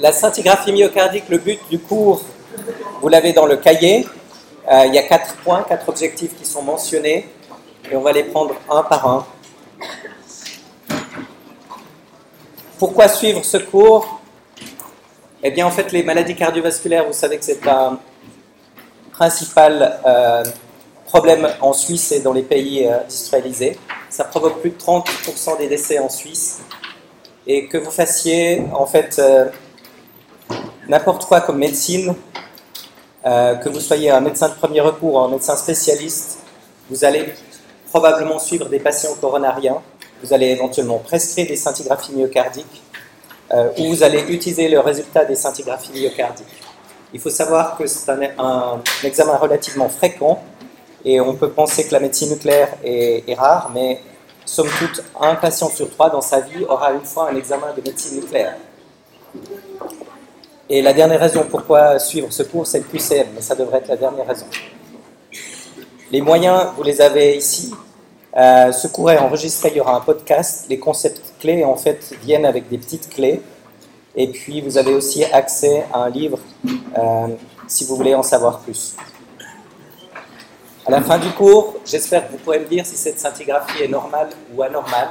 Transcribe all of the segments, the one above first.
la scintigraphie myocardique, le but du cours, vous l'avez dans le cahier. Euh, il y a quatre points, quatre objectifs qui sont mentionnés et on va les prendre un par un. Pourquoi suivre ce cours? Eh bien, en fait, les maladies cardiovasculaires, vous savez que c'est un principal euh, problème en Suisse et dans les pays euh, industrialisés. Ça provoque plus de 30% des décès en Suisse. Et que vous fassiez, en fait, n'importe quoi comme médecine, que vous soyez un médecin de premier recours ou un médecin spécialiste, vous allez probablement suivre des patients coronariens, vous allez éventuellement prescrire des scintigraphies myocardiques, ou vous allez utiliser le résultat des scintigraphies myocardiques. Il faut savoir que c'est un, examen relativement fréquent et on peut penser que la médecine nucléaire est, rare, mais somme toute, un patient sur trois dans sa vie aura une fois un examen de médecine nucléaire. Et la dernière raison pourquoi suivre ce cours, c'est le QCM, mais ça devrait être la dernière raison. Les moyens, vous les avez ici. Euh, ce cours est enregistré, il y aura un podcast. Les concepts clés, en fait, viennent avec des petites clés. Et puis, vous avez aussi accès à un livre euh, si vous voulez en savoir plus. À la fin du cours, j'espère que vous pourrez me dire si cette scintigraphie est normale ou anormale.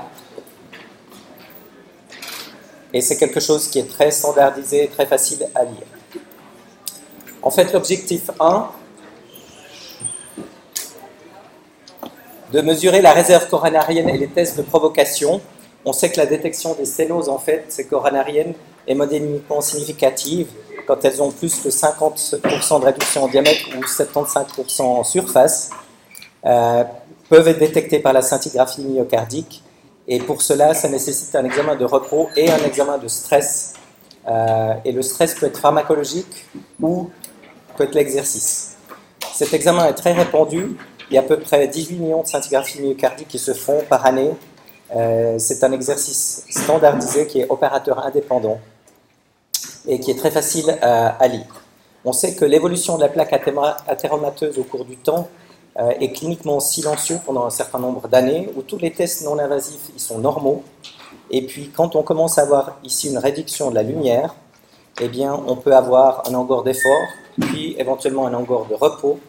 Et c'est quelque chose qui est très standardisé, très facile à lire. En fait, l'objectif 1, de mesurer la réserve coronarienne et les tests de provocation. On sait que la détection des sténoses, en fait, ces coronariennes, est modéliquement significative quand elles ont plus que 50% de réduction en diamètre ou 75% en surface, euh, peuvent être détectées par la scintigraphie myocardique. Et pour cela, ça nécessite un examen de repos et un examen de stress. Euh, et le stress peut être pharmacologique ou peut être l'exercice. Cet examen est très répandu. Il y a à peu près 18 millions de scintigraphies myocardiques qui se font par année. Euh, c'est un exercice standardisé qui est opérateur indépendant et qui est très facile à, lire. On sait que l'évolution de la plaque athéromateuse au cours du temps euh, est cliniquement silencieux pendant un certain nombre d'années, où tous les tests non invasifs sont normaux. Et puis quand on commence à avoir ici une réduction de la lumière, eh bien on peut avoir un angor d'effort, puis éventuellement un angor de repos.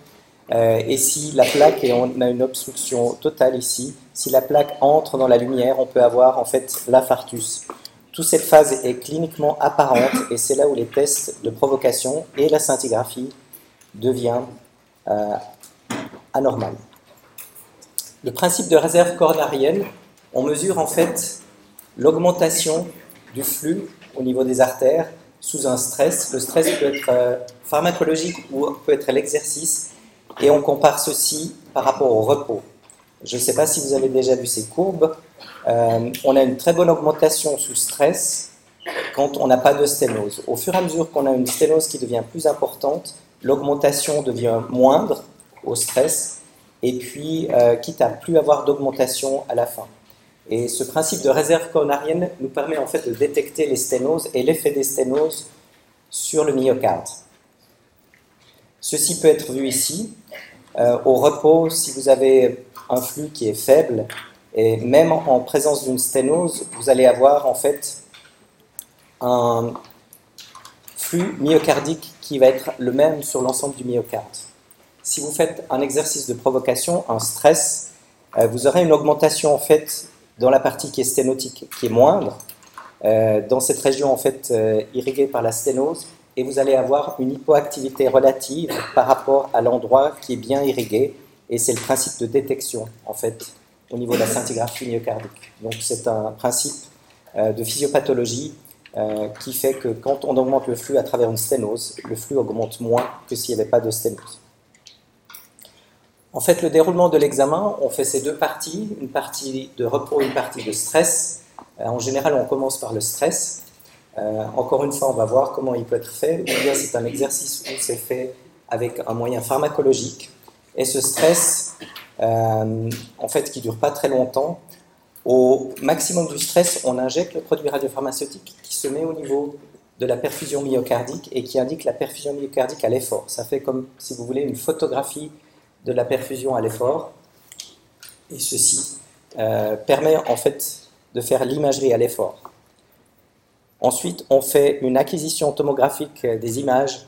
Euh, et si la plaque, et on a une obstruction totale ici, si la plaque entre dans la lumière, on peut avoir en fait l'infarctus. Toute cette phase est cliniquement apparente et c'est là où les tests de provocation et la scintigraphie deviennent euh, anormales. Le principe de réserve coronarienne, on mesure en fait l'augmentation du flux au niveau des artères sous un stress. Le stress peut être euh, pharmacologique ou peut être l'exercice et on compare ceci par rapport au repos. Je ne sais pas si vous avez déjà vu ces courbes. Euh, on a une très bonne augmentation sous stress quand on n'a pas de sténose. Au fur et à mesure qu'on a une sténose qui devient plus importante, l'augmentation devient moindre au stress, et puis euh, quitte à plus avoir d'augmentation à la fin. Et ce principe de réserve coronarienne nous permet en fait de détecter les sténoses et l'effet des sténoses sur le myocarde. Ceci peut être vu ici. Euh, au repos, si vous avez un flux qui est faible, et même en présence d'une sténose, vous allez avoir en fait un flux myocardique qui va être le même sur l'ensemble du myocarde. Si vous faites un exercice de provocation, un stress, euh, vous aurez une augmentation en fait dans la partie qui est sténotique, qui est moindre, euh, dans cette région en fait euh, irriguée par la sténose, et vous allez avoir une hypoactivité relative par rapport à l'endroit qui est bien irrigué, et c'est le principe de détection en fait au niveau de la scintigraphie myocardique. Donc c'est un principe de physiopathologie qui fait que quand on augmente le flux à travers une sténose, le flux augmente moins que s'il n'y avait pas de sténose. En fait, le déroulement de l'examen, on fait ces deux parties, une partie de repos, une partie de stress. Euh, en général, on commence par le stress. encore une fois, on va voir comment il peut être fait. Ou bien c'est un exercice où c'est fait avec un moyen pharmacologique. Et ce stress, euh, en fait, qui dure pas très longtemps. Au maximum du stress, on injecte le produit radiopharmaceutique qui se met au niveau de la perfusion myocardique et qui indique la perfusion myocardique à l'effort. Ça fait comme, si vous voulez, une photographie de la perfusion à l'effort. Et ceci euh, permet en fait de faire l'imagerie à l'effort. Ensuite, on fait une acquisition tomographique des images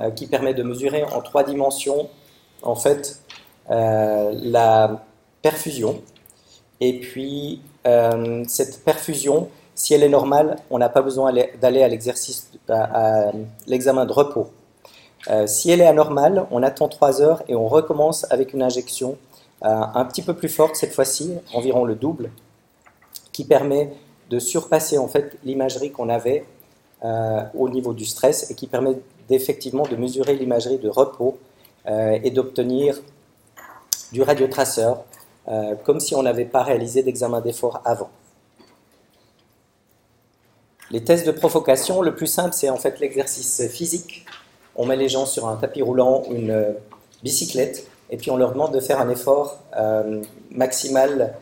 euh, qui permet de mesurer en trois dimensions en fait euh, la perfusion. Et puis, cette perfusion, si elle est normale, on n'a pas besoin d'aller à l'exercice, à, l'examen de repos. Si elle est anormale, on attend trois heures et on recommence avec une injection un petit peu plus forte cette fois-ci, environ le double, qui permet de surpasser en fait l'imagerie qu'on avait euh, au niveau du stress et qui permet d'effectivement de mesurer l'imagerie de repos euh, et d'obtenir du radiotraceur euh, comme si on n'avait pas réalisé d'examen d'effort avant. Les tests de provocation, le plus simple, c'est en fait l'exercice physique. On met les gens sur un tapis roulant ou une bicyclette et puis on leur demande de faire un effort maximal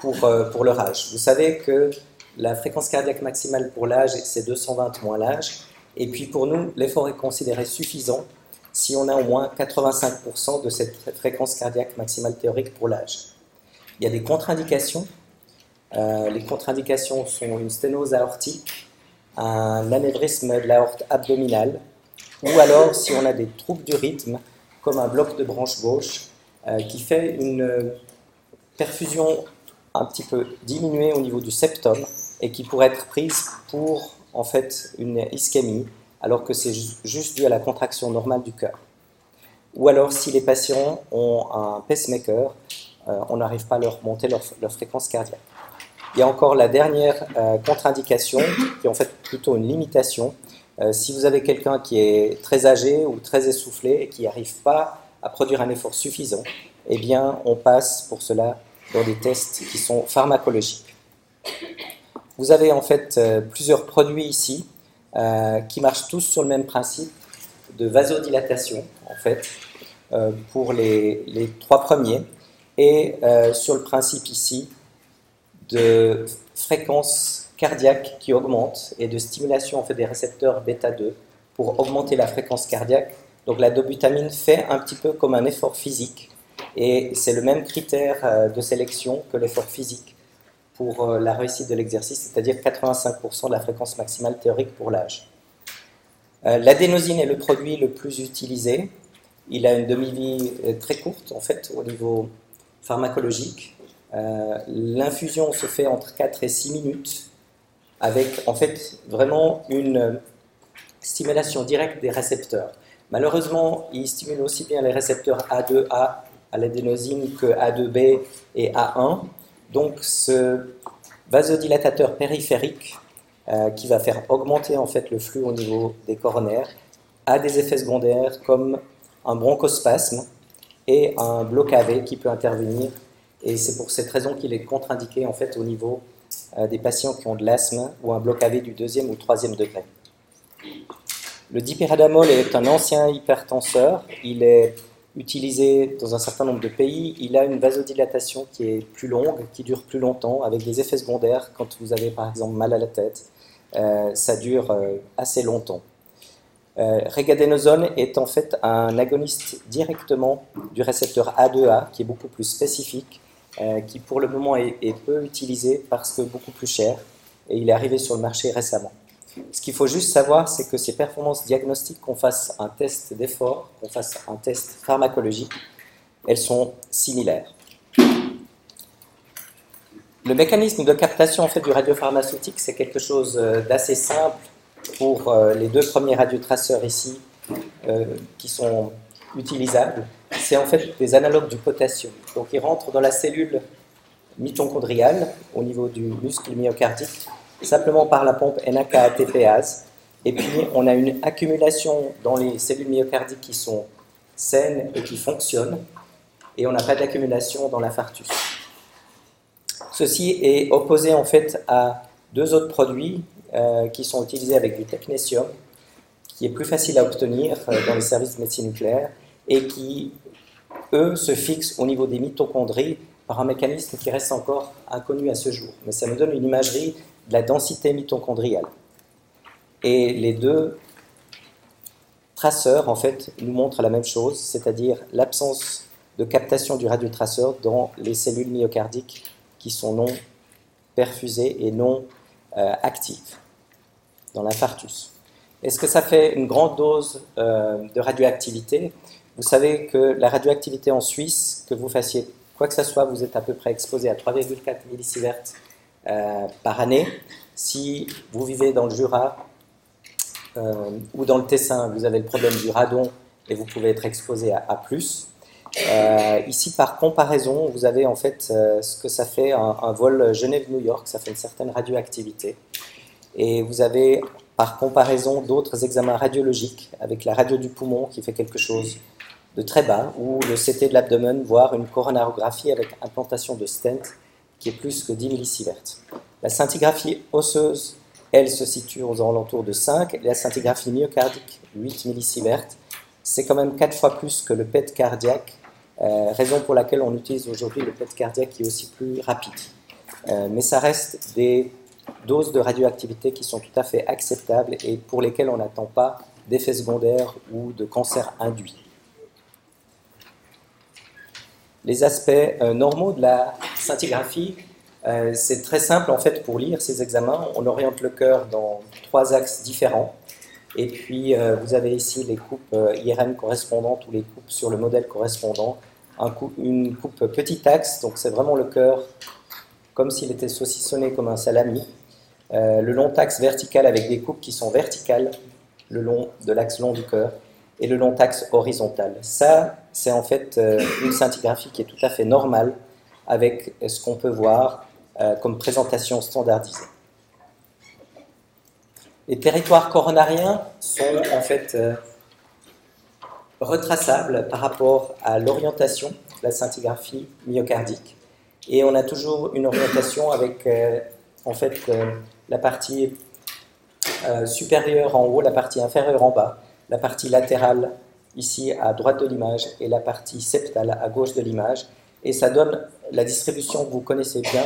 pour, pour leur âge. Vous savez que la fréquence cardiaque maximale pour l'âge, c'est 220 moins l'âge. Et puis pour nous, l'effort est considéré suffisant si on a au moins 85% de cette fréquence cardiaque maximale théorique pour l'âge. Il y a des contre-indications. Euh, les contre-indications sont une sténose aortique, un anévrisme de l'aorte abdominale, ou alors si on a des troubles du rythme, comme un bloc de branche gauche, euh, qui fait une perfusion un petit peu diminuée au niveau du septum, et qui pourrait être prise pour en fait une ischémie, alors que c'est juste dû à la contraction normale du cœur. Ou alors si les patients ont un pacemaker, euh, on n'arrive pas à leur monter leur, fréquence cardiaque. Il y a encore la dernière euh, contre-indication, qui est en fait plutôt une limitation. Euh, si vous avez quelqu'un qui est très âgé ou très essoufflé et qui n'arrive pas à produire un effort suffisant, eh bien on passe pour cela dans des tests qui sont pharmacologiques. Vous avez en fait euh, plusieurs produits ici euh, qui marchent tous sur le même principe de vasodilatation en fait pour les, trois premiers et sur le principe ici de fréquence cardiaque qui augmente et de stimulation fait des récepteurs bêta 2 pour augmenter la fréquence cardiaque. Donc la dobutamine fait un petit peu comme un effort physique et c'est le même critère de sélection que l'effort physique pour euh, la réussite de l'exercice, c'est-à-dire 85% de la fréquence maximale théorique pour l'âge. Euh, l'adénosine est le produit le plus utilisé. Il a une demi-vie euh, très courte, en fait, au niveau pharmacologique. L'infusion se fait entre 4 et 6 minutes, avec, en fait, vraiment une stimulation directe des récepteurs. Malheureusement, il stimule aussi bien les récepteurs A2A à l'adénosine que A2B et A1. Donc ce vasodilatateur périphérique euh, qui va faire augmenter en fait le flux au niveau des coronaires a des effets secondaires comme un bronchospasme et un bloc AV qui peut intervenir. Et c'est pour cette raison qu'il est contre-indiqué en fait au niveau euh, des patients qui ont de l'asthme ou un bloc AV du deuxième ou troisième degré. Le dipyradamol est un ancien hypertenseur. Il est utilisé dans un certain nombre de pays, il a une vasodilatation qui est plus longue, qui dure plus longtemps, avec des effets secondaires quand vous avez par exemple mal à la tête. Euh, ça dure euh, assez longtemps. Euh, est en fait un agoniste directement du récepteur A2A, qui est beaucoup plus spécifique, euh, qui pour le moment est, peu utilisé parce que beaucoup plus cher, et il est arrivé sur le marché récemment. Ce qu'il faut juste savoir, c'est que ces performances diagnostiques, qu'on fasse un test d'effort, qu'on fasse un test pharmacologique, elles sont similaires. Le mécanisme de captation en fait, du radiopharmaceutique, c'est quelque chose euh, d'assez simple pour euh, les deux premiers radiotraceurs ici qui sont utilisables. C'est en fait des analogues du potassium. Donc ils rentrent dans la cellule mitochondriale au niveau du muscle myocardique simplement par la pompe NAK-ATPase. Et puis, on a une accumulation dans les cellules myocardiques qui sont saines et qui fonctionnent, et on n'a pas d'accumulation dans l'infarctus. Ceci est opposé en fait à deux autres produits euh, qui sont utilisés avec du technétium, qui est plus facile à obtenir euh, dans les services de médecine nucléaire et qui, eux, se fixent au niveau des mitochondries par un mécanisme qui reste encore inconnu à ce jour. Mais ça nous donne une imagerie de la densité mitochondriale. Et les deux traceurs, en fait, nous montrent la même chose, c'est-à-dire l'absence de captation du radiotraceur dans les cellules myocardiques qui sont non perfusées et non euh, actives. dans l'infarctus. Est-ce que ça fait une grande dose euh, de radioactivité? Vous savez que la radioactivité en Suisse, que vous fassiez quoi que ce soit, vous êtes à peu près exposé à 3,4 millisieverts euh, par année. Si vous vivez dans le Jura euh, ou dans le Tessin, vous avez le problème du radon et vous pouvez être exposé à, plus. Euh, ici, par comparaison, vous avez en fait ce que ça fait un vol Genève-New York, ça fait une certaine radioactivité. Et vous avez par comparaison d'autres examens radiologiques avec la radio du poumon qui fait quelque chose de très bas, ou le CT de l'abdomen, voire une coronarographie avec implantation de stent qui est plus que 10 millisieverts. La scintigraphie osseuse, elle, se situe aux alentours de 5, et la scintigraphie myocardique, 8 millisieverts. C'est quand même 4 fois plus que le PET cardiaque, euh, raison pour laquelle on utilise aujourd'hui le PET cardiaque qui est aussi plus rapide. Euh, mais ça reste des doses de radioactivité qui sont tout à fait acceptables et pour lesquelles on n'attend pas d'effets secondaires ou de cancer induit. Les aspects euh, normaux de la scintigraphie, euh, c'est très simple en fait pour lire ces examens. On oriente le cœur dans trois axes différents. Et puis euh, vous avez ici les coupes IRM correspondantes ou les coupes sur le modèle correspondant. une coupe petit axe, donc c'est vraiment le cœur comme s'il était saucissonné comme un salami. le long axe vertical avec des coupes qui sont verticales le long de l'axe long du cœur et le long axe horizontal. Ça, c'est en fait euh, une scintigraphie qui est tout à fait normale avec ce qu'on peut voir euh, comme présentation standardisée. Les territoires coronariens sont en fait euh, retraçables par rapport à l'orientation de la scintigraphie myocardique. Et on a toujours une orientation avec en fait la partie supérieure en haut, la partie inférieure en bas la partie latérale ici à droite de l'image et la partie septale à gauche de l'image. Et ça donne la distribution que vous connaissez bien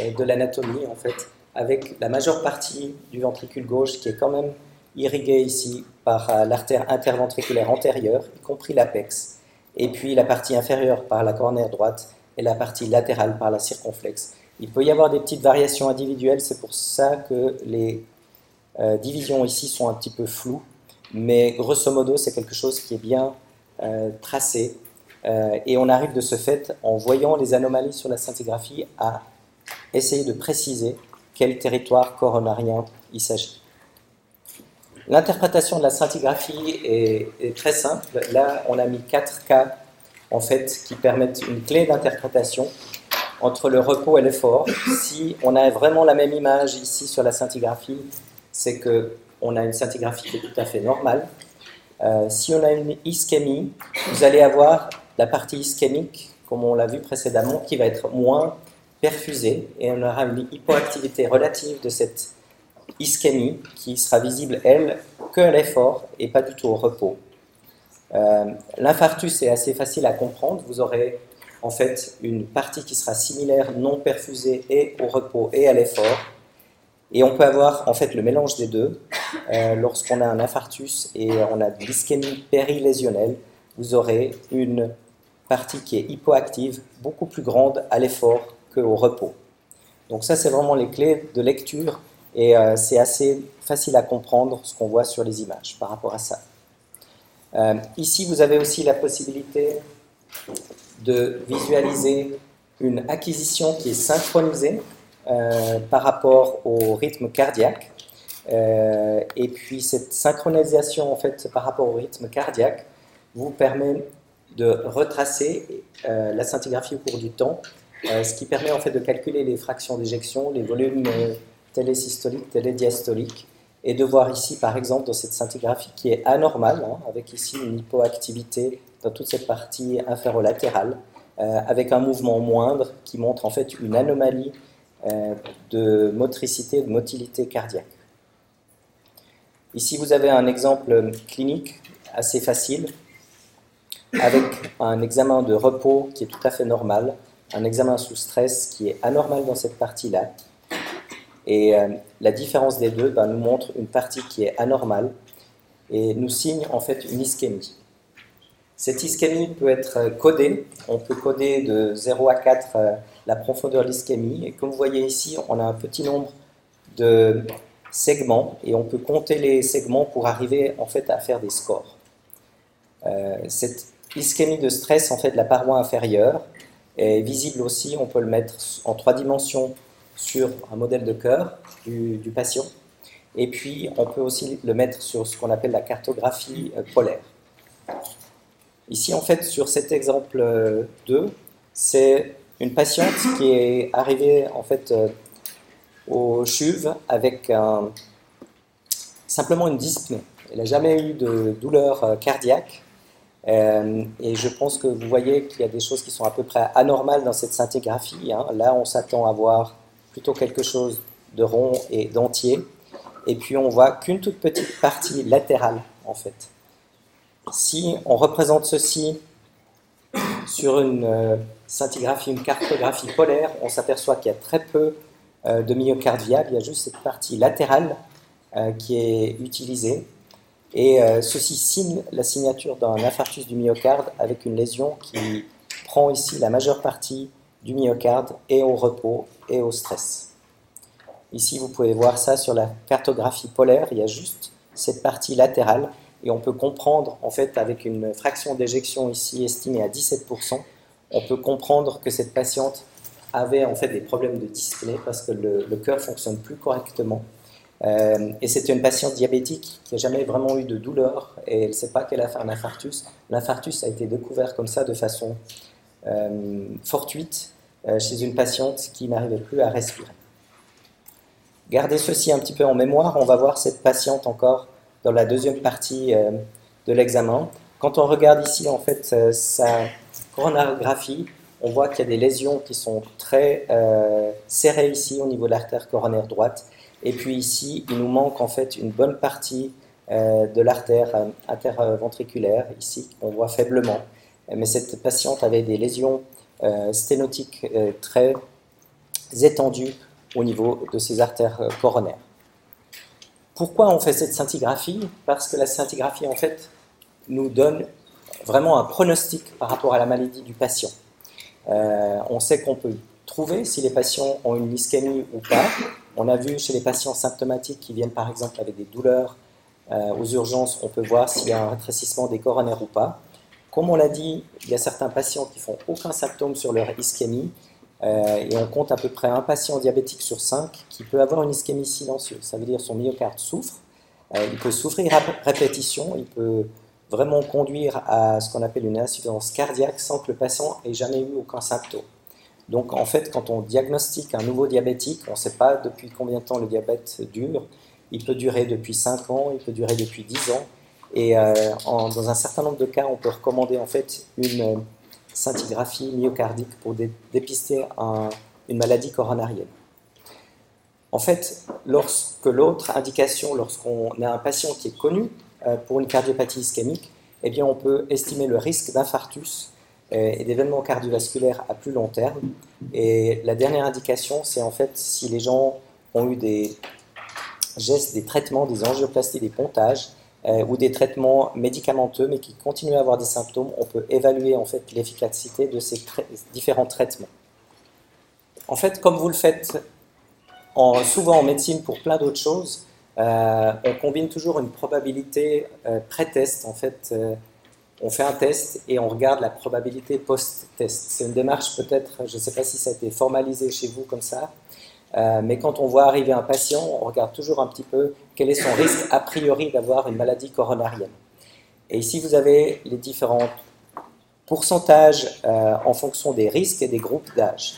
euh, de l'anatomie en fait, avec la majeure partie du ventricule gauche qui est quand même irriguée ici par euh, l'artère interventriculaire antérieure, y compris l'apex, et puis la partie inférieure par la coronaire droite et la partie latérale par la circonflexe. Il peut y avoir des petites variations individuelles, c'est pour ça que les euh, divisions ici sont un petit peu floues mais grosso modo, c'est quelque chose qui est bien euh, tracé. Euh, et on arrive de ce fait, en voyant les anomalies sur la scintigraphie, à essayer de préciser quel territoire coronarien il s'agit. L'interprétation de la scintigraphie est, très simple. Là, on a mis quatre cas en fait, qui permettent une clé d'interprétation entre le repos et l'effort. Si on a vraiment la même image ici sur la scintigraphie, c'est que on a une scintigraphie qui est tout à fait normale. Euh, si on a une ischémie, vous allez avoir la partie ischémique, comme on l'a vu précédemment, qui va être moins perfusée et on aura une hypoactivité relative de cette ischémie qui sera visible, elle, que à l'effort et pas du tout au repos. Euh, l'infarctus est assez facile à comprendre. Vous aurez en fait une partie qui sera similaire, non perfusée et au repos et à l'effort. Et on peut avoir en fait le mélange des deux. Euh, lorsqu'on a un infarctus et on a de l'ischémie périlésionnelle, vous aurez une partie qui est hypoactive, beaucoup plus grande à l'effort qu'au repos. Donc ça, c'est vraiment les clés de lecture et euh, c'est assez facile à comprendre ce qu'on voit sur les images par rapport à ça. Euh, ici, vous avez aussi la possibilité de visualiser une acquisition qui est synchronisée par rapport au rythme cardiaque. Euh, et puis cette synchronisation en fait par rapport au rythme cardiaque vous permet de retracer euh, la scintigraphie au cours du temps, ce qui permet en fait de calculer les fractions d'éjection, les volumes télésystoliques, télédiastoliques, et de voir ici par exemple dans cette scintigraphie qui est anormale, hein, avec ici une hypoactivité dans toute cette partie inférolatérale, avec un mouvement moindre qui montre en fait une anomalie euh, de motricité, de motilité cardiaque. Ici, vous avez un exemple clinique assez facile avec un examen de repos qui est tout à fait normal, un examen sous stress qui est anormal dans cette partie-là. Et euh, la différence des deux ben, nous montre une partie qui est anormale et nous signe en fait une ischémie. Cette ischémie peut être codée, on peut coder de 0 à 4 la profondeur de l'ischémie. Et comme vous voyez ici, on a un petit nombre de segments et on peut compter les segments pour arriver en fait à faire des scores. Euh, cette ischémie de stress en fait de la paroi inférieure est visible aussi, on peut le mettre en trois dimensions sur un modèle de cœur du, du patient et puis on peut aussi le mettre sur ce qu'on appelle la cartographie euh, polaire. Ici en fait sur cet exemple 2, c'est une patiente qui est arrivée en fait euh, au CHUV avec simplement une dyspnée. Elle n'a jamais eu de douleur euh, cardiaque. Euh, et je pense que vous voyez qu'il y a des choses qui sont à peu près anormales dans cette scintigraphie. Hein. Là, on s'attend à voir plutôt quelque chose de rond et d'entier. Et puis, on voit qu'une toute petite partie latérale, en fait. Si on représente ceci sur une scintigraphie, une cartographie polaire, on s'aperçoit qu'il y a très peu euh, de myocarde viable, il y a juste cette partie latérale euh, qui est utilisée. Et ceci signe la signature d'un infarctus du myocarde avec une lésion qui prend ici la majeure partie du myocarde et au repos et au stress. Ici, vous pouvez voir ça sur la cartographie polaire, il y a juste cette partie latérale et on peut comprendre, en fait, avec une fraction d'éjection ici estimée à 17%, on peut comprendre que cette patiente avait en fait des problèmes de dyspnée parce que le, cœur fonctionne plus correctement. Euh, et c'était une patiente diabétique qui n'a jamais vraiment eu de douleur et elle ne sait pas qu'elle a fait un infarctus. L'infarctus a été découvert comme ça de façon euh, fortuite euh, chez une patiente qui n'arrivait plus à respirer. Gardez ceci un petit peu en mémoire, on va voir cette patiente encore dans la deuxième partie de l'examen. Quand on regarde ici en fait euh, on voit qu'il y a des lésions qui sont très euh, serrées ici au niveau de l'artère coronaire droite. Et puis ici, il nous manque en fait une bonne partie de l'artère interventriculaire, ici, on voit faiblement. Mais cette patiente avait des lésions sténotiques très étendues au niveau de ses artères coronaires. Pourquoi on fait cette scintigraphie? Parce que la scintigraphie, en fait, nous donne vraiment un pronostic par rapport à la maladie du patient. Euh, on sait qu'on peut trouver si les patients ont une ischémie ou pas. On a vu chez les patients symptomatiques qui viennent par exemple avec des douleurs euh, aux urgences, on peut voir s'il y a un rétrécissement des coronaires ou pas. Comme on l'a dit, il y a certains patients qui font aucun symptôme sur leur ischémie euh, et on compte à peu près un patient diabétique sur cinq qui peut avoir une ischémie silencieuse. Ça veut dire son myocarde souffre, il peut souffrir à répétition, il peut vraiment conduire à ce qu'on appelle une insuffisance cardiaque sans que le patient ait jamais eu aucun symptôme. Donc en fait, quand on diagnostique un nouveau diabétique, on ne sait pas depuis combien de temps le diabète dure. Il peut durer depuis 5 ans, il peut durer depuis 10 ans. Et euh, dans un certain nombre de cas, on peut recommander en fait une scintigraphie myocardique pour dépister une maladie coronarienne. En fait, lorsque l'autre indication, lorsqu'on a un patient qui est connu euh, pour une cardiopathie ischémique, eh bien, on peut estimer le risque d'infarctus euh, et d'événements cardiovasculaires à plus long terme. Et la dernière indication, c'est en fait si les gens ont eu des gestes, des traitements, des angioplasties, des pontages, euh, ou des traitements médicamenteux, mais qui continuent à avoir des symptômes, on peut évaluer en fait l'efficacité de ces différents traitements. En fait, comme vous le faites en, souvent en médecine pour plein d'autres choses, euh, on combine toujours une probabilité euh, pré-test. En fait, on fait un test et on regarde la probabilité post-test. C'est une démarche peut-être, je ne sais pas si ça a été formalisé chez vous comme ça, euh, mais quand on voit arriver un patient, on regarde toujours un petit peu quel est son risque a priori d'avoir une maladie coronarienne. Et ici, vous avez les différents pourcentages euh, en fonction des risques et des groupes d'âge.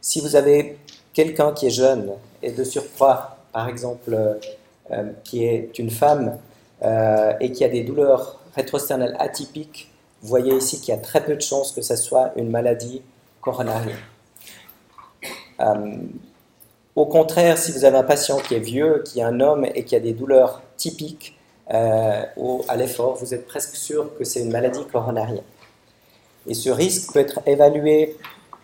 Si vous avez quelqu'un qui est jeune et de surcroît, par exemple, euh, qui est une femme et qui a des douleurs rétrosternelles atypiques, vous voyez ici qu'il y a très peu de chances que ce soit une maladie coronarienne. Au contraire, si vous avez un patient qui est vieux, qui est un homme et qui a des douleurs typiques euh, à l'effort, vous êtes presque sûr que c'est une maladie coronarienne. Et ce risque peut être évalué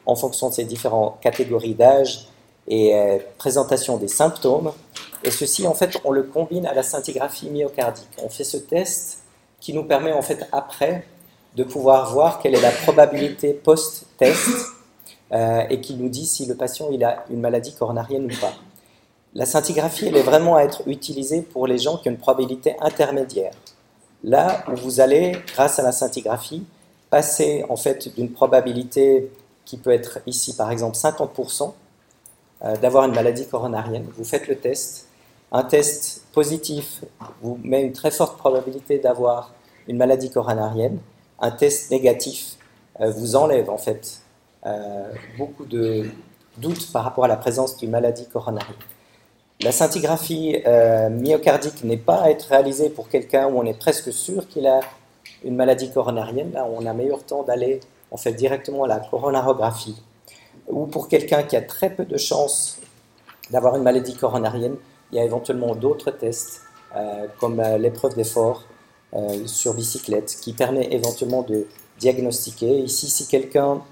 en fonction de ces différentes catégories d'âge et euh, présentation des symptômes. Et ceci, en fait, on le combine à la scintigraphie myocardique. On fait ce test qui nous permet, en fait, après, de pouvoir voir quelle est la probabilité post-test euh, et qui nous dit si le patient il a une maladie coronarienne ou pas. La scintigraphie, elle est vraiment à être utilisée pour les gens qui ont une probabilité intermédiaire. Là où vous allez, grâce à la scintigraphie, passer en fait d'une probabilité qui peut être ici par exemple 50% euh, d'avoir une maladie coronarienne. Vous faites le test. Un test positif vous met une très forte probabilité d'avoir une maladie coronarienne. Un test négatif euh, vous enlève en fait euh, beaucoup de doutes par rapport à la présence d'une maladie coronarienne. La scintigraphie myocardique n'est pas à être réalisée pour quelqu'un où on est presque sûr qu'il a une maladie coronarienne. Là, on a meilleur temps d'aller en fait directement à la coronarographie. Ou pour quelqu'un qui a très peu de chances d'avoir une maladie coronarienne, il y a éventuellement d'autres tests, euh, comme euh, l'épreuve d'effort euh, sur bicyclette, qui permet éventuellement de diagnostiquer. Ici, si quelqu'un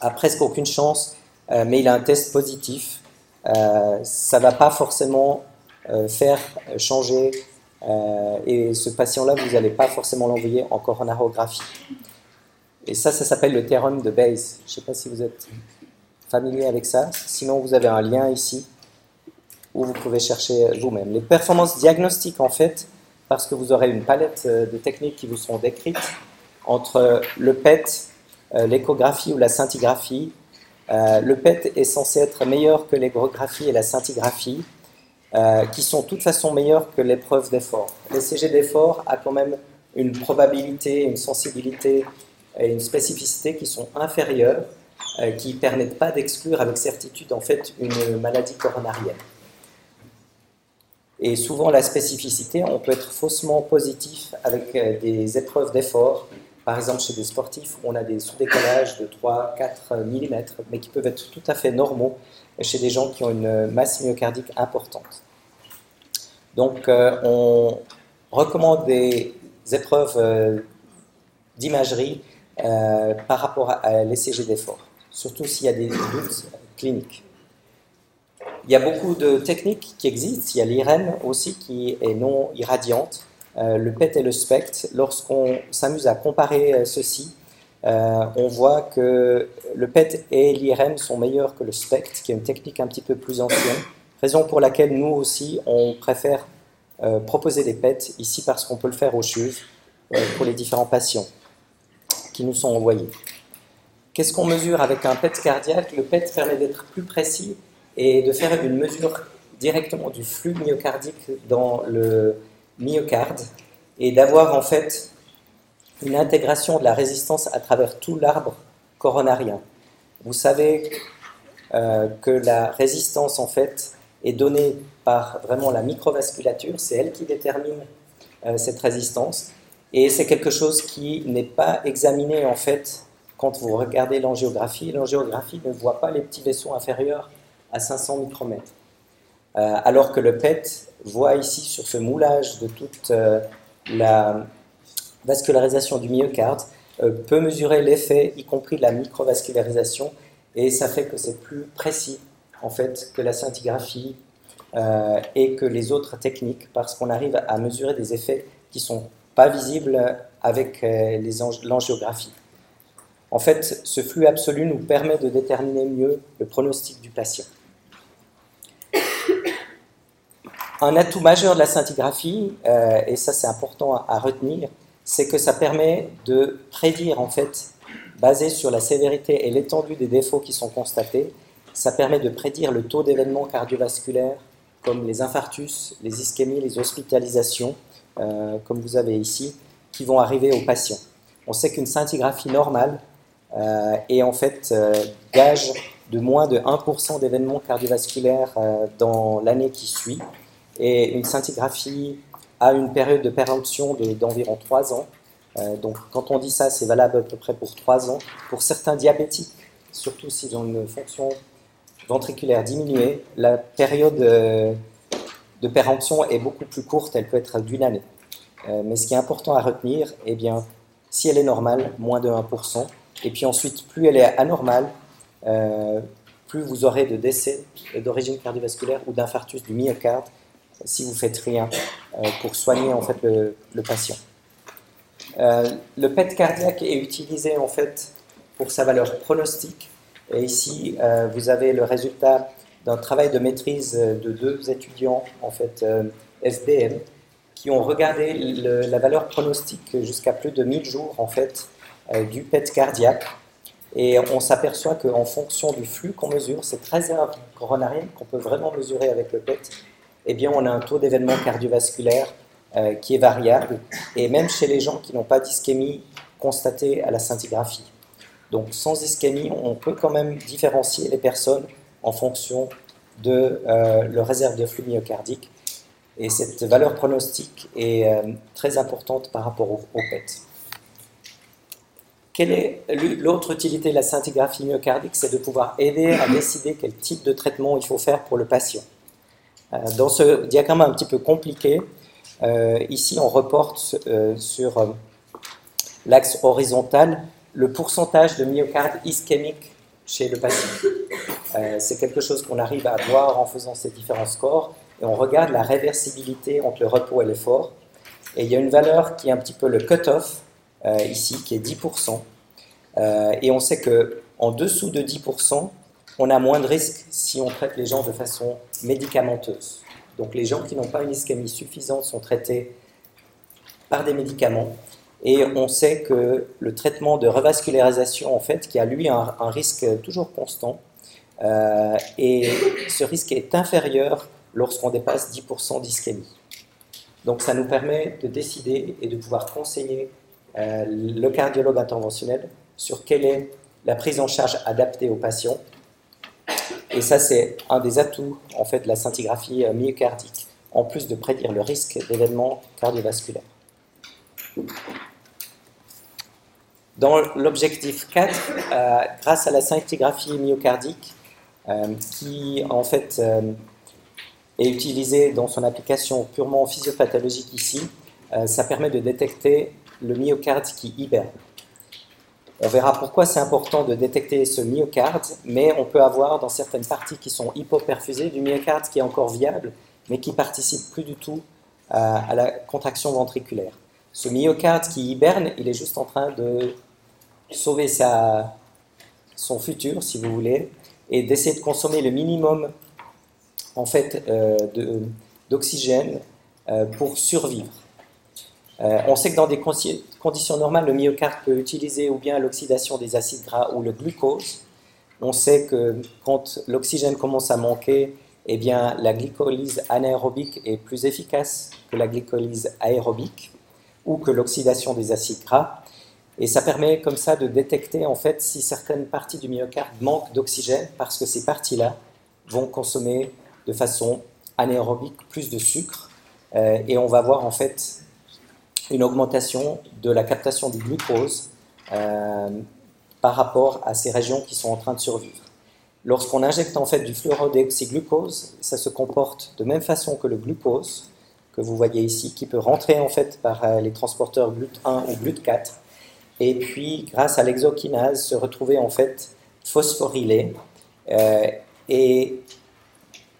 a presque aucune chance, mais il a un test positif, ça ne va pas forcément faire changer, et ce patient-là, vous n'allez pas forcément l'envoyer en coronarographie. Et ça, ça s'appelle le théorème de Bayes. Je ne sais pas si vous êtes familier avec ça. Sinon, vous avez un lien ici où vous pouvez chercher vous-même. Les performances diagnostiques, en fait, parce que vous aurez une palette euh, de techniques qui vous seront décrites entre le PET, euh, l'échographie ou la scintigraphie. Euh, le PET est censé être meilleur que l'échographie et la scintigraphie, qui sont de toute façon meilleures que l'épreuve d'effort. L'ECG d'effort a quand même une probabilité, une sensibilité et une spécificité qui sont inférieures, euh, qui ne permettent pas d'exclure avec certitude en fait une maladie coronarienne. Et souvent la spécificité, on peut être faussement positif avec euh, des épreuves d'effort, par exemple chez des sportifs on a des sous-décollages de 3-4 mm, mais qui peuvent être tout à fait normaux chez des gens qui ont une masse myocardique importante. Donc euh, on recommande des épreuves d'imagerie euh, par rapport à l'ECG d'effort, surtout s'il y a des doutes cliniques. Il y a beaucoup de techniques qui existent. Il y a l'IRM aussi qui est non irradiante, euh, le PET et le SPECT. Lorsqu'on s'amuse à comparer euh, ceci, on voit que le PET et l'IRM sont meilleurs que le SPECT, qui est une technique un petit peu plus ancienne. Raison pour laquelle nous aussi, on préfère proposer des PET ici parce qu'on peut le faire au CHUV pour les différents patients qui nous sont envoyés. Qu'est-ce qu'on mesure avec un PET cardiaque? Le PET permet d'être plus précis et de faire une mesure directement du flux myocardique dans le myocarde et d'avoir en fait une intégration de la résistance à travers tout l'arbre coronarien. Vous savez euh, que la résistance en fait est donnée par vraiment la microvasculature, c'est elle qui détermine euh, cette résistance. Et c'est quelque chose qui n'est pas examiné en fait quand vous regardez l'angiographie. L'angiographie ne voit pas les petits vaisseaux inférieurs à 500 micromètres. Euh, alors que le PET voit ici sur ce moulage de toute euh, la vascularisation du myocarde, euh, peut mesurer l'effet, y compris de la microvascularisation, et ça fait que c'est plus précis en fait que la scintigraphie et que les autres techniques, parce qu'on arrive à mesurer des effets qui sont pas visible avec l'angiographie. En fait, ce flux absolu nous permet de déterminer mieux le pronostic du patient. Un atout majeur de la scintigraphie, euh, et ça c'est important à, retenir, c'est que ça permet de prédire, en fait, basé sur la sévérité et l'étendue des défauts qui sont constatés, ça permet de prédire le taux d'événements cardiovasculaires comme les infarctus, les ischémies, les hospitalisations, euh, comme vous avez ici, qui vont arriver aux patients. On sait qu'une scintigraphie normale euh, est en fait gage de moins de 1% d'événements cardiovasculaires dans l'année qui suit. Et une scintigraphie a une période de péremption d'environ 3 ans. donc quand on dit ça, c'est valable à peu près pour 3 ans. Pour certains diabétiques, surtout s'ils ont une fonction ventriculaire diminuée, la période de péremption est beaucoup plus courte, elle peut être d'une année. Euh, mais ce qui est important à retenir, eh bien, si elle est normale, moins de 1%, et puis ensuite, plus elle est anormale, euh, plus vous aurez de décès d'origine cardiovasculaire ou d'infarctus du myocarde si vous faites rien euh, pour soigner en fait le, patient. le PET cardiaque est utilisé en fait pour sa valeur pronostique. Et ici, vous avez le résultat d'un travail de maîtrise de deux étudiants, en fait, SBM, qui ont regardé la valeur pronostique jusqu'à plus de 1000 jours, en fait, du PET cardiaque. Et on s'aperçoit qu'en fonction du flux qu'on mesure, cette réserve coronarienne qu'on peut vraiment mesurer avec le PET, eh bien, on a un taux d'événement cardiovasculaire euh, qui est variable, et même chez les gens qui n'ont pas d'ischémie constatée à la scintigraphie. Donc sans ischémie, on peut quand même différencier les personnes en fonction de euh, leur réserve de flux myocardique. Et cette valeur pronostique est euh, très importante par rapport au, au PET. Quelle est l'autre utilité de la scintigraphie myocardique? C'est de pouvoir aider à décider quel type de traitement il faut faire pour le patient. Dans ce diagramme un petit peu compliqué, euh, ici, on reporte euh, sur euh, l'axe horizontal le pourcentage de myocarde ischémique chez le patient. c'est quelque chose qu'on arrive à voir en faisant ces différents scores et on regarde la réversibilité entre le repos et l'effort. Et il y a une valeur qui est un petit peu le cut-off ici, qui est 10%. et on sait que en dessous de 10%, on a moins de risques si on traite les gens de façon médicamenteuse. Donc les gens qui n'ont pas une ischémie suffisante sont traités par des médicaments. Et on sait que le traitement de revascularisation, en fait, qui a lui un, risque toujours constant, euh, et ce risque est inférieur lorsqu'on dépasse 10% d'ischémie. Donc ça nous permet de décider et de pouvoir conseiller euh, le cardiologue interventionnel sur quelle est la prise en charge adaptée aux patients et ça, c'est un des atouts en fait, de la scintigraphie euh, myocardique, en plus de prédire le risque d'événements cardiovasculaires. Dans l'objectif 4, euh, grâce à la scintigraphie myocardique, euh, qui en fait est utilisée dans son application purement physiopathologique ici, ça permet de détecter le myocarde qui hiberne. On verra pourquoi c'est important de détecter ce myocarde, mais on peut avoir dans certaines parties qui sont hypoperfusées du myocarde qui est encore viable, mais qui participe plus du tout à, la contraction ventriculaire. Ce myocarde qui hiberne, il est juste en train de sauver sa, son futur, si vous voulez, et d'essayer de consommer le minimum en fait euh, d'oxygène euh, pour survivre. Euh, on sait que dans des conditions normales, le myocarde peut utiliser ou bien l'oxydation des acides gras ou le glucose. On sait que quand l'oxygène commence à manquer, eh bien, la glycolyse anaérobique est plus efficace que la glycolyse aérobique ou que l'oxydation des acides gras. Et ça permet comme ça de détecter en fait si certaines parties du myocarde manquent d'oxygène parce que ces parties-là vont consommer de façon anaérobique plus de sucre. Euh, et on va voir en fait une augmentation de la captation du glucose euh, par rapport à ces régions qui sont en train de survivre. Lorsqu'on injecte en fait du fluorodéoxyglucose, ça se comporte de même façon que le glucose que vous voyez ici, qui peut rentrer en fait par euh, les transporteurs GLUT1 ou GLUT4, et puis grâce à l'exokinase se retrouver en fait phosphorylé. Euh, et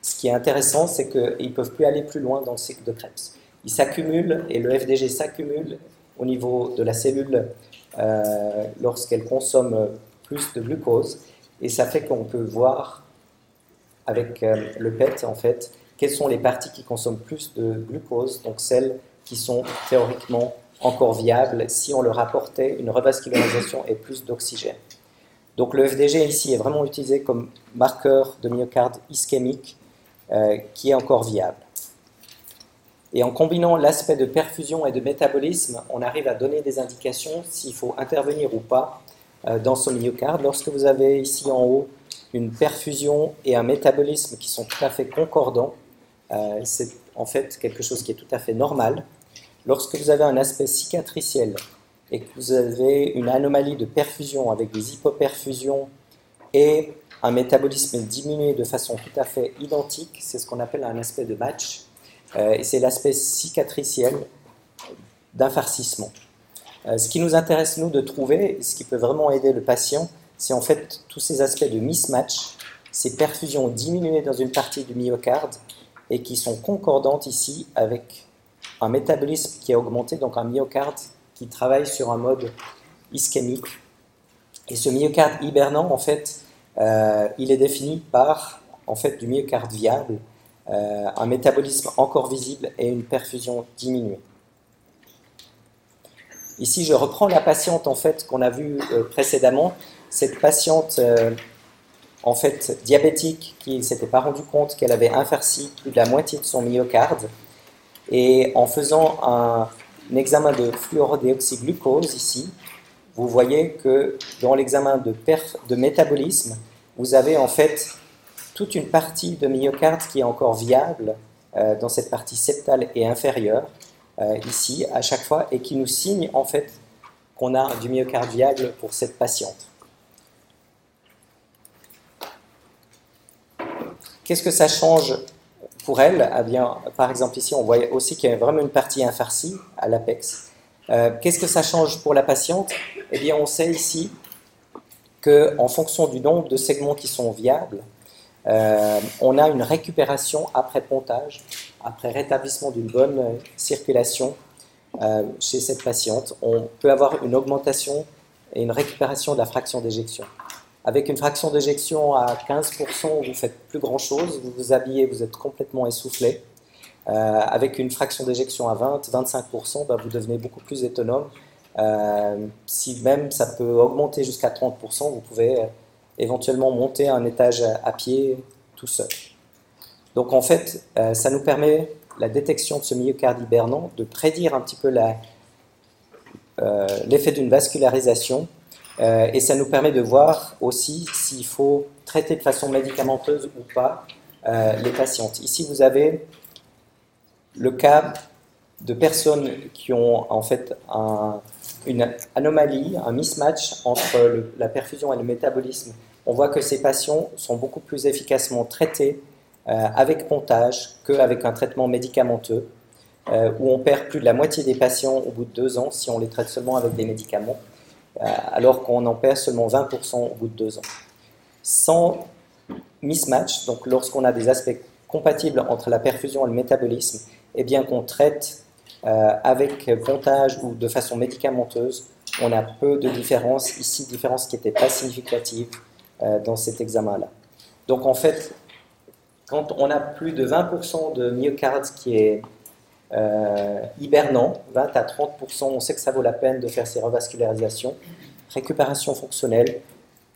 ce qui est intéressant, c'est qu'ils ne peuvent plus aller plus loin dans le cycle de Krebs il s'accumule et le FDG s'accumule au niveau de la cellule euh, lorsqu'elle consomme plus de glucose et ça fait qu'on peut voir avec euh, le PET en fait quelles sont les parties qui consomment plus de glucose, donc celles qui sont théoriquement encore viables si on leur apportait une revascularisation et plus d'oxygène. Donc le FDG ici est vraiment utilisé comme marqueur de myocarde ischémique euh, qui est encore viable. Et en combinant l'aspect de perfusion et de métabolisme, on arrive à donner des indications s'il faut intervenir ou pas euh, dans son myocarde. Lorsque vous avez ici en haut une perfusion et un métabolisme qui sont tout à fait concordants, euh, c'est en fait quelque chose qui est tout à fait normal. Lorsque vous avez un aspect cicatriciel et que vous avez une anomalie de perfusion avec des hypoperfusions et un métabolisme diminué de façon tout à fait identique, c'est ce qu'on appelle un aspect de match. Euh, c'est l'aspect cicatriciel d'un farcissement. Euh, ce qui nous intéresse, nous, de trouver, ce qui peut vraiment aider le patient, c'est en fait tous ces aspects de mismatch, ces perfusions diminuées dans une partie du myocarde et qui sont concordantes ici avec un métabolisme qui a augmenté, donc un myocarde qui travaille sur un mode ischémique. Et ce myocarde hibernant, en fait, euh, il est défini par en fait du myocarde viable, euh, un métabolisme encore visible et une perfusion diminuée. Ici, je reprends la patiente en fait qu'on a vue euh, précédemment. Cette patiente, euh, en fait, diabétique, qui ne s'était pas rendu compte qu'elle avait infarci plus de la moitié de son myocarde. Et en faisant un, examen de fluorodéoxyglucose ici, vous voyez que dans l'examen de, de métabolisme, vous avez en fait toute une partie de myocarde qui est encore viable euh, dans cette partie septale et inférieure, euh, ici, à chaque fois, et qui nous signe en fait qu'on a du myocarde viable pour cette patiente. Qu'est-ce que ça change pour elle? Eh bien, Par exemple, ici, on voit aussi qu'il y a vraiment une partie infarcie à l'apex. Euh, qu'est-ce que ça change pour la patiente? Eh bien, on sait ici qu'en fonction du nombre de segments qui sont viables, euh, on a une récupération après pontage, après rétablissement d'une bonne circulation euh, chez cette patiente. On peut avoir une augmentation et une récupération de la fraction d'éjection. Avec une fraction d'éjection à 15%, vous faites plus grand-chose, vous vous habillez, vous êtes complètement essoufflé. Euh, avec une fraction d'éjection à 20-25%, bah, vous devenez beaucoup plus autonome. si même ça peut augmenter jusqu'à 30%, vous pouvez éventuellement monter un étage à pied tout seul. Donc en fait, euh, ça nous permet, la détection de ce myocarde hibernant, de prédire un petit peu euh, l'effet d'une vascularisation euh, et ça nous permet de voir aussi s'il faut traiter de façon médicamenteuse ou pas les patientes. Ici, vous avez le cas de personnes qui ont en fait une anomalie, un mismatch entre la perfusion et le métabolisme on voit que ces patients sont beaucoup plus efficacement traités euh, avec pontage qu'avec un traitement médicamenteux, euh, où on perd plus de la moitié des patients au bout de deux ans si on les traite seulement avec des médicaments, euh, alors qu'on en perd seulement 20% au bout de deux ans. Sans mismatch, donc lorsqu'on a des aspects compatibles entre la perfusion et le métabolisme, eh bien qu'on traite avec pontage ou de façon médicamenteuse, on a peu de différences, ici différences qui n'étaient pas significatives euh, dans cet examen-là. Donc en fait, quand on a plus de 20% de myocarde qui est euh, hibernant, 20 à 30%, on sait que ça vaut la peine de faire ces revascularisations. Récupération fonctionnelle,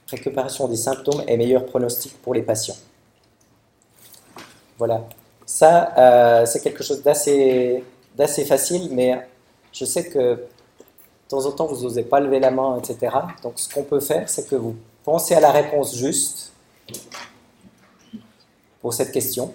récupération des symptômes et meilleur pronostic pour les patients. Voilà. Ça, euh, c'est quelque chose d'assez, d'assez facile, mais je sais que de temps en temps, vous n'osez pas lever la main, etc. Donc, ce qu'on peut faire, c'est que vous Pensez à la réponse juste pour cette question.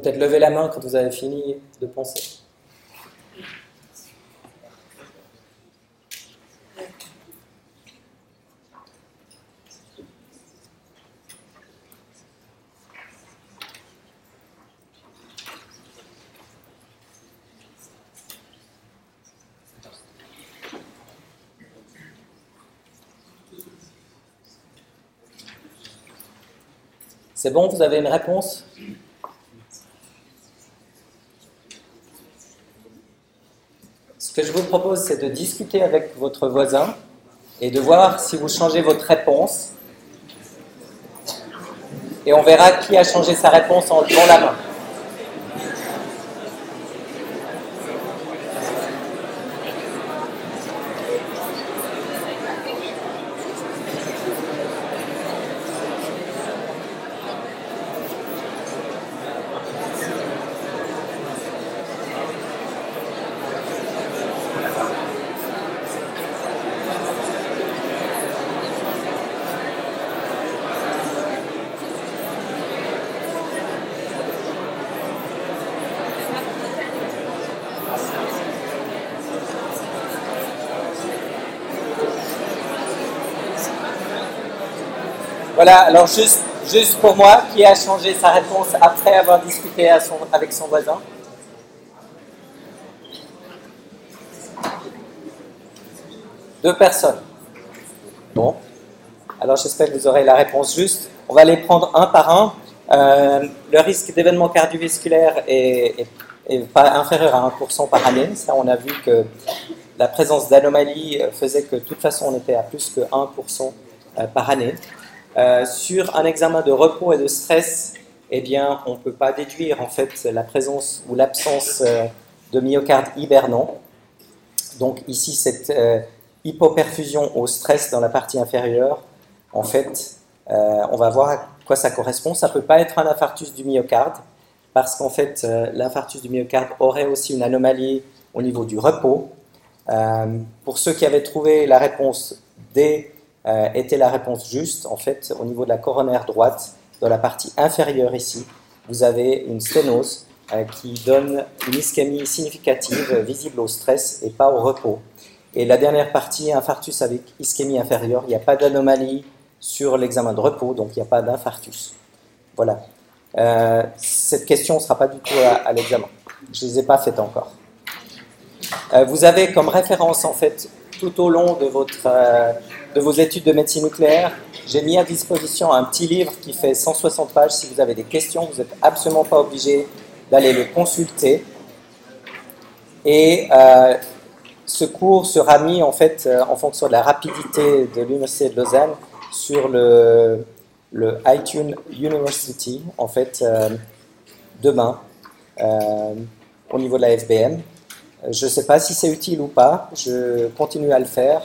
Peut-être lever la main quand vous avez fini de penser. C'est bon, vous avez une réponse Ce que je vous propose, c'est de discuter avec votre voisin et de voir si vous changez votre réponse. Et on verra qui a changé sa réponse en levant la main. Voilà, alors juste, juste pour moi, qui a changé sa réponse après avoir discuté avec son voisin? Deux personnes. Bon. Alors j'espère que vous aurez la réponse juste. On va les prendre un par un. Euh, le risque d'événement cardiovasculaire est, inférieur à 1% par année. Ça, on a vu que la présence d'anomalies faisait que de toute façon on était à plus que 1% euh, par année. Euh, sur un examen de repos et de stress, eh bien, on ne peut pas déduire en fait la présence ou l'absence de myocarde hibernant. Donc ici, cette hypoperfusion au stress dans la partie inférieure, en fait, on va voir quoi ça correspond. Ça ne peut pas être un infarctus du myocarde, parce qu'en fait, euh, l'infarctus du myocarde aurait aussi une anomalie au niveau du repos. Euh, pour ceux qui avaient trouvé la réponse D euh, était la réponse juste, en fait, au niveau de la coronaire droite, dans la partie inférieure ici, vous avez une sténose qui donne une ischémie significative visible au stress et pas au repos. Et la dernière partie, infarctus avec ischémie inférieure, il n'y a pas d'anomalie sur l'examen de repos, donc il n'y a pas d'infarctus. Voilà. Euh, cette question ne sera pas du tout à, l'examen. Je ne les ai pas faites encore. Euh, vous avez comme référence, en fait, tout au long de, votre, euh, de vos études de médecine nucléaire, j'ai mis à disposition un petit livre qui fait 160 pages. Si vous avez des questions, vous n'êtes absolument pas obligé d'aller le consulter. Et ce cours sera mis en fait en fonction de la rapidité de l'Université de Lausanne sur le, le iTunes University, en fait, euh, demain, euh, au niveau de la FBM. Je ne sais pas si c'est utile ou pas, je continue à le faire.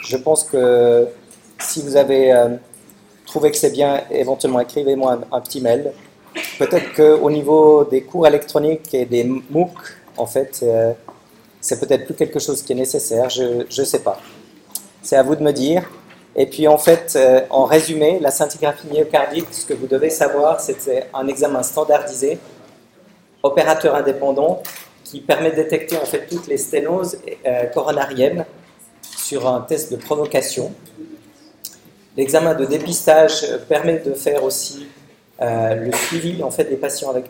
Je pense que si vous avez euh, trouvé que c'est bien, éventuellement écrivez-moi un, petit mail. Peut-être qu'au niveau des cours électroniques et des MOOC, en fait, c'est peut-être plus quelque chose qui est nécessaire, je ne sais pas. C'est à vous de me dire. Et puis en fait, euh, en résumé, la scintigraphie myocardique, ce que vous devez savoir, c'est un examen standardisé, opérateur indépendant, qui permet de détecter en fait toutes les sténoses euh, coronariennes sur un test de provocation. L'examen de dépistage permet de faire aussi euh, le suivi en fait des patients avec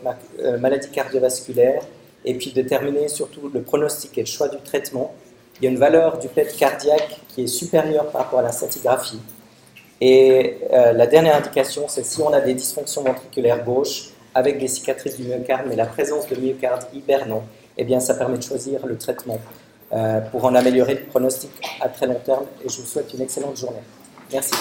maladie cardiovasculaire et puis déterminer surtout le pronostic et le choix du traitement il y a une valeur du PET cardiaque qui est supérieure par rapport à la scintigraphie. Et euh, la dernière indication, c'est si on a des dysfonctions ventriculaires gauches avec des cicatrices du myocarde, mais la présence de myocarde hibernant, eh bien, ça permet de choisir le traitement euh, pour en améliorer le pronostic à très long terme. Et je vous souhaite une excellente journée. Merci.